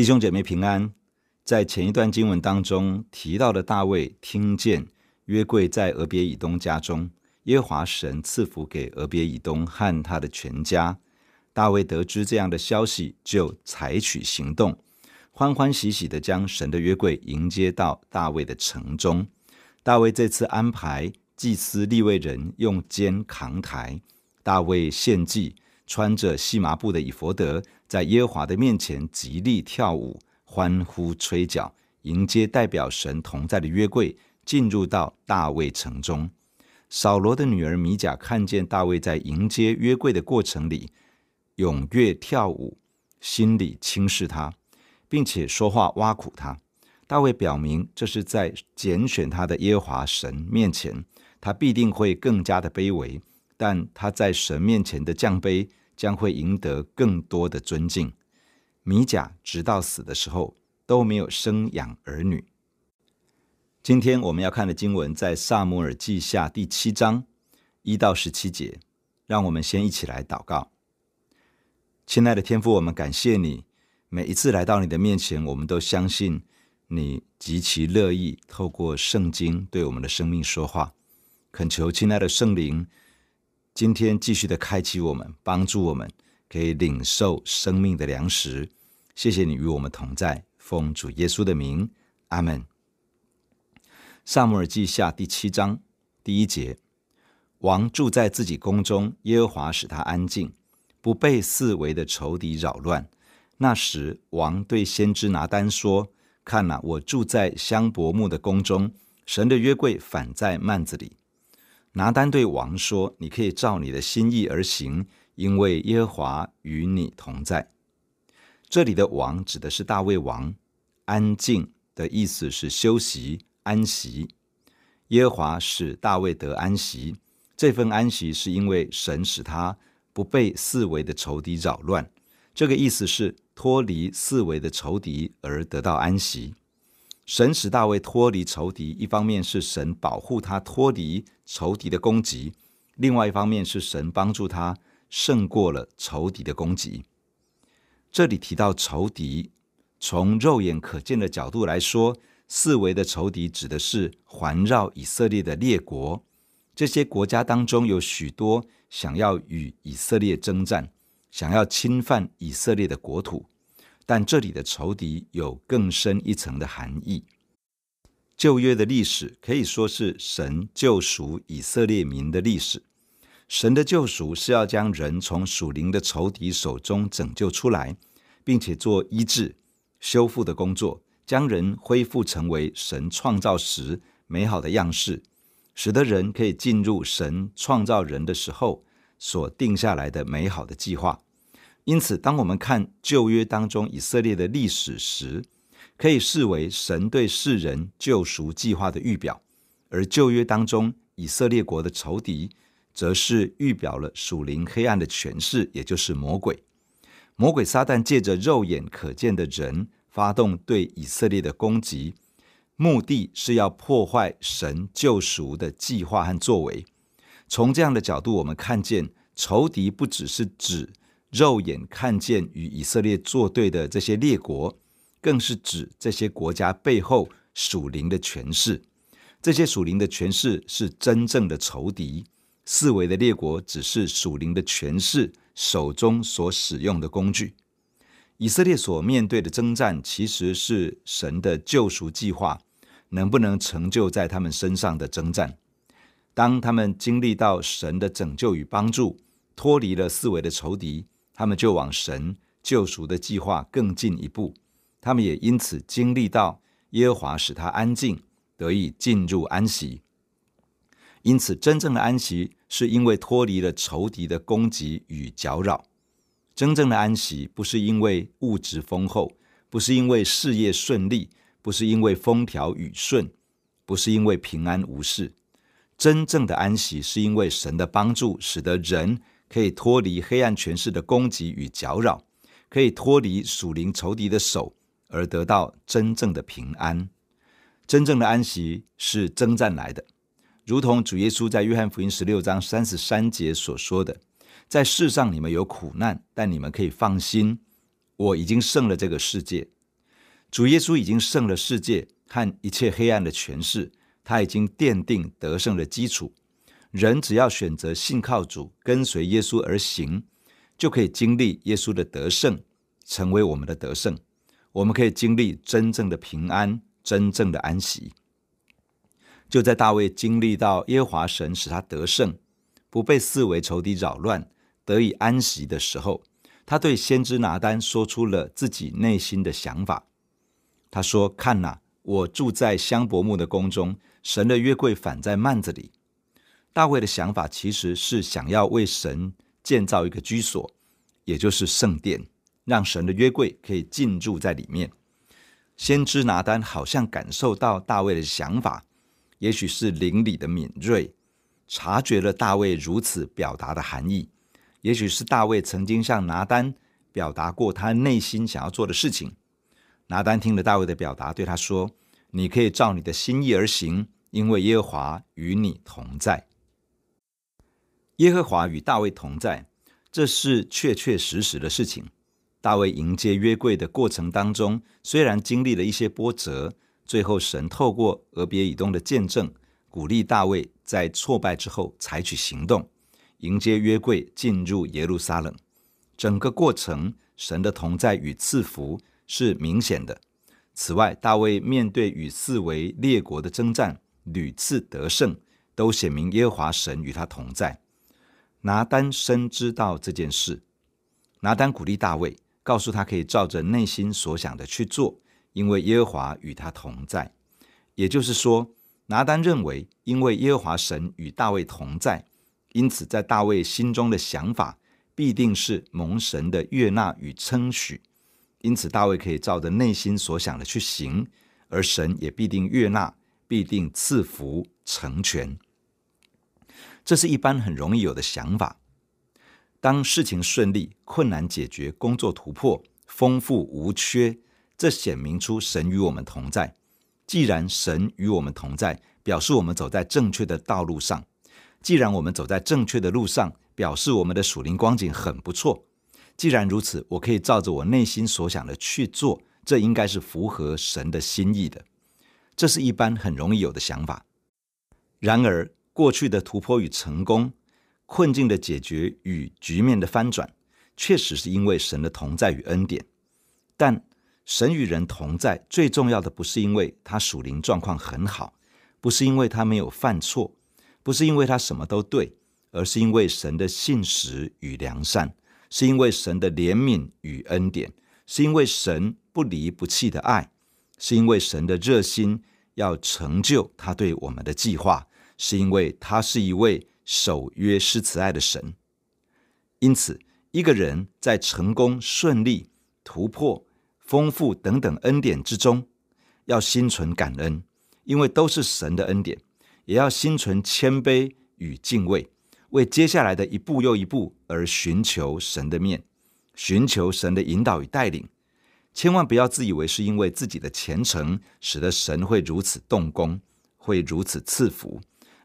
弟兄姐妹平安。在前一段经文当中提到的大卫听见约柜在俄别以东家中，耶和华神赐福给俄别以东和他的全家。大卫得知这样的消息，就采取行动，欢欢喜喜地将神的约柜迎接到大卫的城中。大卫这次安排祭司利未人用肩扛抬，大卫献祭，穿着细麻布的以弗得，在耶和华的面前极力跳舞。欢呼吹角，迎接代表神同在的约柜进入到大卫城中。扫罗的女儿米甲看见大卫在迎接约柜的过程里踊跃跳舞，心里轻视他，并且说话挖苦他。大卫表明这是在拣选他的耶和华神面前，他必定会更加的卑微，但他在神面前的降卑将会赢得更多的尊敬。米甲直到死的时候都没有生养儿女。今天我们要看的经文在撒母耳记下第七章一到十七节，让我们先一起来祷告。亲爱的天父，我们感谢你，每一次来到你的面前，我们都相信你极其乐意透过圣经对我们的生命说话。恳求亲爱的圣灵，今天继续的开启我们，帮助我们。可以领受生命的粮食，谢谢你与我们同在，奉主耶稣的名，阿门。撒母耳记下第七章第一节：王住在自己宫中，耶和华使他安静，不被四围的仇敌扰乱。那时，王对先知拿单说：“看哪，我住在香柏木的宫中，神的约柜反在幔子里。”拿单对王说：“你可以照你的心意而行。”因为耶和华与你同在。这里的王指的是大卫王。安静的意思是休息、安息。耶和华使大卫得安息，这份安息是因为神使他不被四围的仇敌扰乱。这个意思是脱离四围的仇敌而得到安息。神使大卫脱离仇敌，一方面是神保护他脱离仇敌的攻击，另外一方面是神帮助他。胜过了仇敌的攻击。这里提到仇敌，从肉眼可见的角度来说，四维的仇敌指的是环绕以色列的列国。这些国家当中有许多想要与以色列征战，想要侵犯以色列的国土。但这里的仇敌有更深一层的含义。旧约的历史可以说是神救赎以色列民的历史。神的救赎是要将人从属灵的仇敌手中拯救出来，并且做医治、修复的工作，将人恢复成为神创造时美好的样式，使得人可以进入神创造人的时候所定下来的美好的计划。因此，当我们看旧约当中以色列的历史时，可以视为神对世人救赎计划的预表；而旧约当中以色列国的仇敌，则是预表了属灵黑暗的权势，也就是魔鬼。魔鬼撒旦借着肉眼可见的人发动对以色列的攻击，目的是要破坏神救赎的计划和作为。从这样的角度，我们看见仇敌不只是指肉眼看见与以色列作对的这些列国，更是指这些国家背后属灵的权势。这些属灵的权势是真正的仇敌。四围的列国只是属灵的权势手中所使用的工具。以色列所面对的征战，其实是神的救赎计划能不能成就在他们身上的征战。当他们经历到神的拯救与帮助，脱离了四围的仇敌，他们就往神救赎的计划更进一步。他们也因此经历到耶和华使他安静，得以进入安息。因此，真正的安息是因为脱离了仇敌的攻击与搅扰。真正的安息不是因为物质丰厚，不是因为事业顺利，不是因为风调雨顺，不是因为平安无事。真正的安息是因为神的帮助，使得人可以脱离黑暗权势的攻击与搅扰，可以脱离属灵仇敌的手，而得到真正的平安。真正的安息是征战来的。如同主耶稣在约翰福音十六章三十三节所说的，在世上你们有苦难，但你们可以放心，我已经胜了这个世界。主耶稣已经胜了世界和一切黑暗的权势，他已经奠定得胜的基础。人只要选择信靠主，跟随耶稣而行，就可以经历耶稣的得胜，成为我们的得胜。我们可以经历真正的平安，真正的安息。就在大卫经历到耶华神使他得胜，不被四围仇敌扰乱，得以安息的时候，他对先知拿单说出了自己内心的想法。他说：“看哪，我住在香柏木的宫中，神的约柜反在幔子里。”大卫的想法其实是想要为神建造一个居所，也就是圣殿，让神的约柜可以进驻在里面。先知拿单好像感受到大卫的想法，也许是灵里的敏锐，察觉了大卫如此表达的含义。也许是大卫曾经向拿单表达过他内心想要做的事情。拿单听了大卫的表达，对他说：“你可以照你的心意而行，因为耶和华与你同在。”耶和华与大卫同在，这是确确实实的事情。大卫迎接约柜的过程当中，虽然经历了一些波折，最后神透过俄别以东的见证，鼓励大卫在挫败之后采取行动，迎接约柜进入耶路撒冷。整个过程，神的同在与赐福。是明显的。此外，大卫面对与四围列国的征战，屡次得胜，都显明耶和华神与他同在。拿单深知道这件事，拿单鼓励大卫，告诉他可以照着内心所想的去做，因为耶和华与他同在。也就是说，拿单认为，因为耶和华神与大卫同在，因此在大卫心中的想法必定是蒙神的悦纳与称许。因此，大卫可以照着内心所想的去行，而神也必定悦纳，必定赐福成全。这是一般很容易有的想法。当事情顺利、困难解决、工作突破、丰富无缺，这显明出神与我们同在。既然神与我们同在，表示我们走在正确的道路上。既然我们走在正确的路上，表示我们的属灵光景很不错。既然如此，我可以照着我内心所想的去做，这应该是符合神的心意的。这是一般很容易有的想法。然而，过去的突破与成功、困境的解决与局面的翻转，确实是因为神的同在与恩典。但神与人同在，最重要的不是因为他属灵状况很好，不是因为他没有犯错，不是因为他什么都对，而是因为神的信实与良善。是因为神的怜悯与恩典，是因为神不离不弃的爱，是因为神的热心要成就他对我们的计划，是因为他是一位守约施慈爱的神。因此，一个人在成功、顺利、突破、丰富等等恩典之中，要心存感恩，因为都是神的恩典；也要心存谦卑与敬畏。为接下来的一步又一步而寻求神的面，寻求神的引导与带领，千万不要自以为是因为自己的虔诚使得神会如此动工，会如此赐福，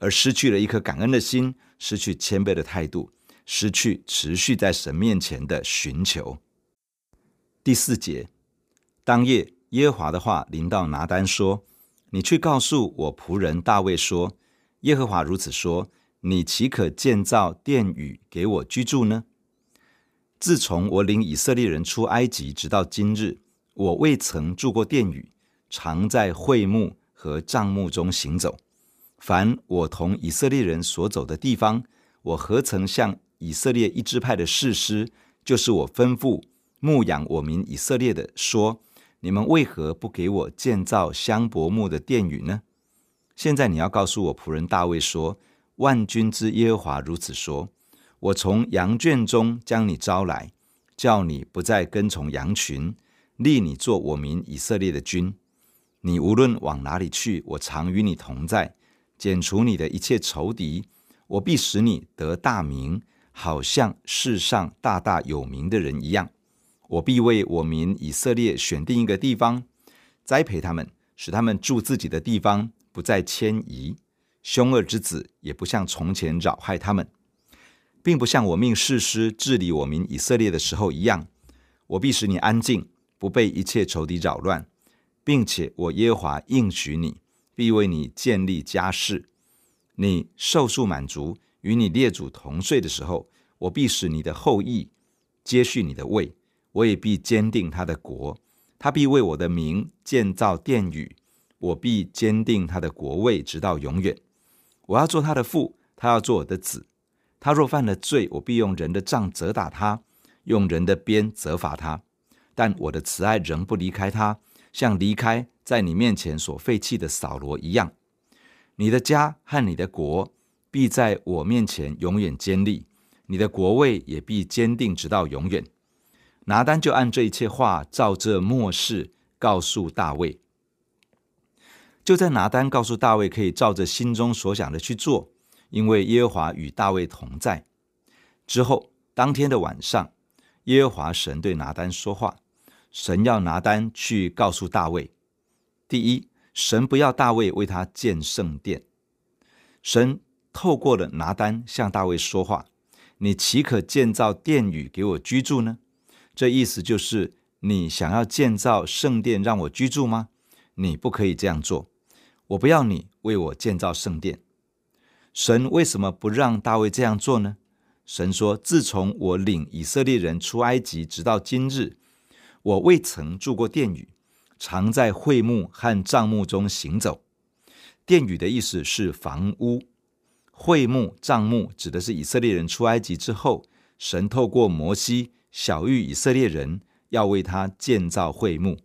而失去了一颗感恩的心，失去谦卑的态度，失去持续在神面前的寻求。第四节，当夜耶和华的话临到拿单说：“你去告诉我仆人大卫说，耶和华如此说。”你岂可建造殿宇给我居住呢？自从我领以色列人出埃及，直到今日，我未曾住过殿宇，常在会幕和帐幕中行走。凡我同以色列人所走的地方，我何曾向以色列一支派的士师，就是我吩咐牧养我民以色列的，说：你们为何不给我建造香柏木的殿宇呢？现在你要告诉我仆人大卫说。万军之耶和华如此说：“我从羊圈中将你招来，叫你不再跟从羊群，立你做我民以色列的君。你无论往哪里去，我常与你同在，剪除你的一切仇敌。我必使你得大名，好像世上大大有名的人一样。我必为我民以色列选定一个地方，栽培他们，使他们住自己的地方，不再迁移。”凶恶之子也不像从前扰害他们，并不像我命士师治理我民以色列的时候一样。我必使你安静，不被一切仇敌扰乱，并且我耶和华应许你，必为你建立家室。你受数满足，与你列祖同睡的时候，我必使你的后裔接续你的位，我也必坚定他的国。他必为我的名建造殿宇，我必坚定他的国位，直到永远。我要做他的父，他要做我的子。他若犯了罪，我必用人的杖责打他，用人的鞭责罚他。但我的慈爱仍不离开他，像离开在你面前所废弃的扫罗一样。你的家和你的国必在我面前永远坚立，你的国位也必坚定直到永远。拿单就按这一切话，照这末世告诉大卫。就在拿单告诉大卫，可以照着心中所想的去做，因为耶和华与大卫同在。之后，当天的晚上，耶和华神对拿单说话，神要拿单去告诉大卫。第一，神不要大卫为他建圣殿。神透过了拿单向大卫说话：“你岂可建造殿宇给我居住呢？”这意思就是你想要建造圣殿让我居住吗？你不可以这样做，我不要你为我建造圣殿。神为什么不让大卫这样做呢？神说：“自从我领以色列人出埃及，直到今日，我未曾住过殿宇，常在会幕和帐幕中行走。殿宇的意思是房屋，会幕、帐幕指的是以色列人出埃及之后，神透过摩西。”晓谕以色列人要为他建造会幕，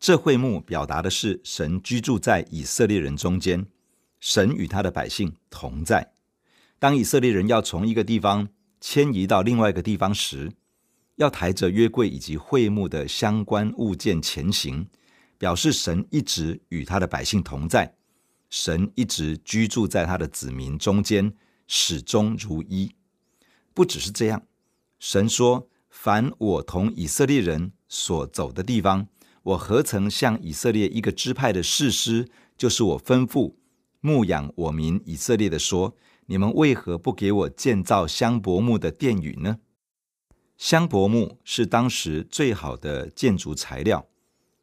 这会幕表达的是神居住在以色列人中间，神与他的百姓同在。当以色列人要从一个地方迁移到另外一个地方时，要抬着约柜以及会幕的相关物件前行，表示神一直与他的百姓同在，神一直居住在他的子民中间，始终如一。不只是这样。神说：“凡我同以色列人所走的地方，我何曾向以色列一个支派的士师，就是我吩咐牧养我民以色列的说：你们为何不给我建造香柏木的殿宇呢？香柏木是当时最好的建筑材料，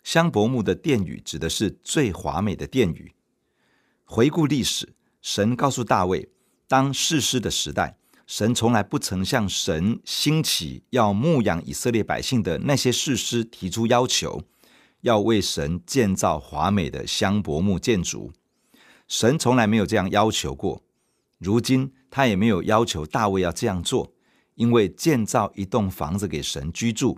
香柏木的殿宇指的是最华美的殿宇。回顾历史，神告诉大卫，当士师的时代。”神从来不曾向神兴起要牧养以色列百姓的那些士师提出要求，要为神建造华美的香柏木建筑。神从来没有这样要求过，如今他也没有要求大卫要这样做，因为建造一栋房子给神居住，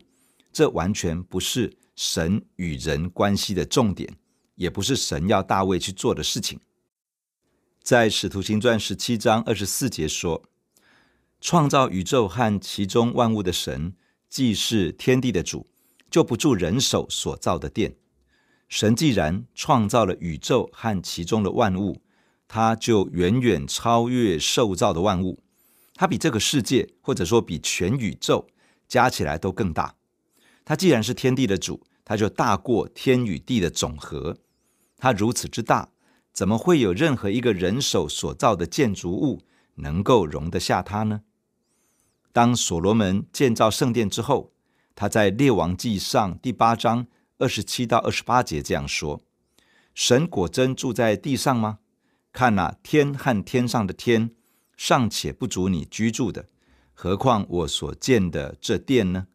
这完全不是神与人关系的重点，也不是神要大卫去做的事情。在使徒行传十七章二十四节说。创造宇宙和其中万物的神，既是天地的主，就不住人手所造的殿。神既然创造了宇宙和其中的万物，他就远远超越受造的万物。他比这个世界，或者说比全宇宙加起来都更大。他既然是天地的主，他就大过天与地的总和。他如此之大，怎么会有任何一个人手所造的建筑物能够容得下他呢？当所罗门建造圣殿之后，他在列王记上第八章二十七到二十八节这样说：“神果真住在地上吗？看那，天和天上的天尚且不足你居住的，何况我所建的这殿呢？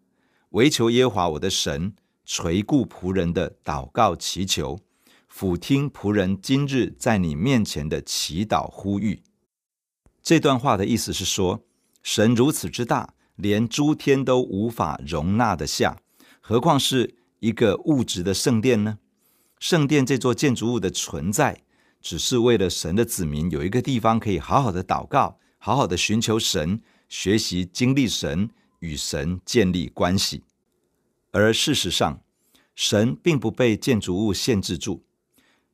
唯求耶华我的神垂顾仆人的祷告祈求，俯听仆人今日在你面前的祈祷呼吁。”这段话的意思是说，神如此之大，连诸天都无法容纳得下，何况是一个物质的圣殿呢？圣殿这座建筑物的存在，只是为了神的子民有一个地方可以好好的祷告，好好的寻求神，学习经历神，与神建立关系。而事实上，神并不被建筑物限制住，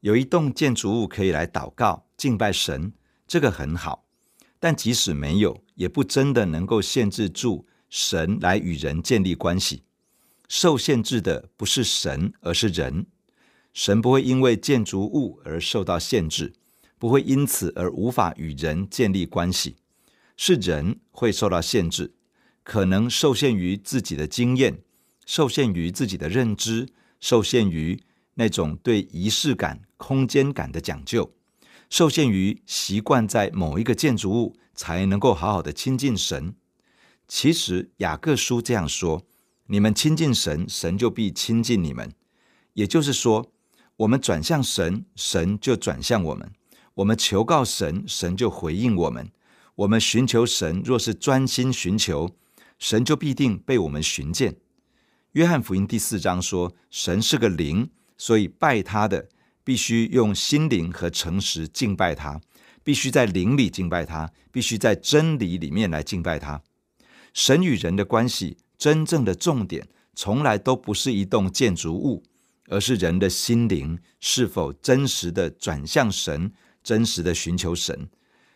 有一栋建筑物可以来祷告、敬拜神，这个很好。但即使没有，也不真的能够限制住神来与人建立关系。受限制的不是神，而是人。神不会因为建筑物而受到限制，不会因此而无法与人建立关系。是人会受到限制，可能受限于自己的经验，受限于自己的认知，受限于那种对仪式感、空间感的讲究，受限于习惯在某一个建筑物才能够好好的亲近神。其实雅各书这样说：“你们亲近神，神就必亲近你们。”也就是说，我们转向神，神就转向我们；我们求告神，神就回应我们；我们寻求神，若是专心寻求，神就必定被我们寻见。约翰福音第四章说：“神是个灵，所以拜他的必须用心灵和诚实敬拜他，必须在灵里敬拜他，必须在真理里面来敬拜他。”神与人的关系，真正的重点，从来都不是一栋建筑物。而是人的心灵是否真实的转向神，真实的寻求神，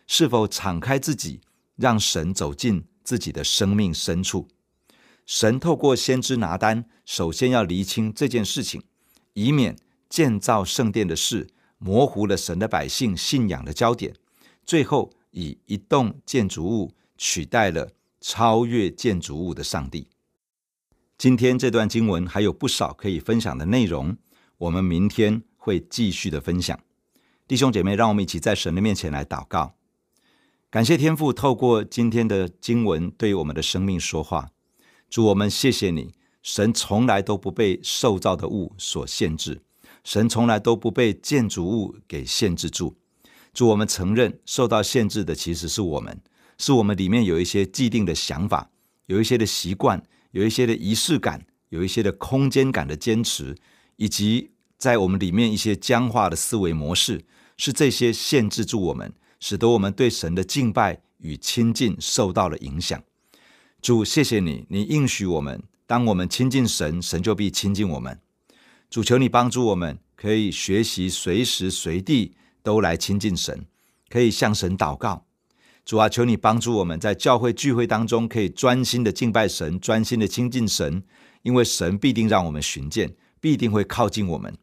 是否敞开自己，让神走进自己的生命深处。神透过先知拿单，首先要厘清这件事情，以免建造圣殿的事模糊了神的百姓信仰的焦点，最后以一栋建筑物取代了超越建筑物的上帝。今天这段经文还有不少可以分享的内容，我们明天会继续的分享。弟兄姐妹，让我们一起在神的面前来祷告，感谢天父透过今天的经文对我们的生命说话。主，我们谢谢你，神从来都不被受造的物所限制，神从来都不被建筑物给限制住。主，我们承认受到限制的其实是我们，是我们里面有一些既定的想法，有一些的习惯。有一些的仪式感，有一些的空间感的坚持，以及在我们里面一些僵化的思维模式，是这些限制住我们，使得我们对神的敬拜与亲近受到了影响。主，谢谢你，你应许我们，当我们亲近神，神就必亲近我们。主，求你帮助我们，可以学习随时随地都来亲近神，可以向神祷告。主啊，求你帮助我们在教会聚会当中，可以专心的敬拜神，专心的亲近神，因为神必定让我们寻见，必定会靠近我们。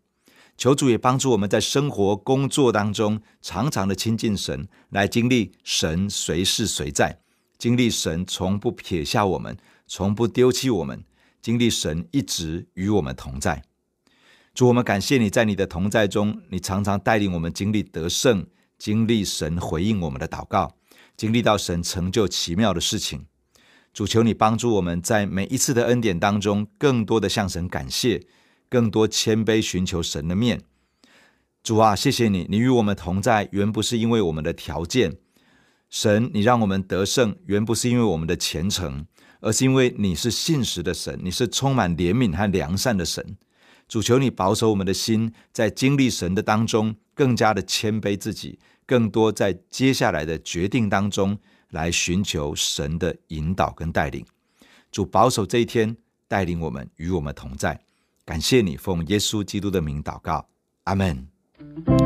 求主也帮助我们在生活工作当中，常常的亲近神，来经历神随时随在，经历神从不撇下我们，从不丢弃我们，经历神一直与我们同在。主，我们感谢你在你的同在中，你常常带领我们经历得胜，经历神回应我们的祷告。经历到神成就奇妙的事情，主求你帮助我们在每一次的恩典当中，更多的向神感谢，更多谦卑寻求神的面。主啊，谢谢你，你与我们同在，原不是因为我们的条件，神，你让我们得胜，原不是因为我们的虔诚，而是因为你是信实的神，你是充满怜悯和良善的神。主求你保守我们的心，在经历神的当中，更加的谦卑自己。更多在接下来的决定当中来寻求神的引导跟带领，主保守这一天，带领我们与我们同在。感谢你，奉耶稣基督的名祷告，阿门。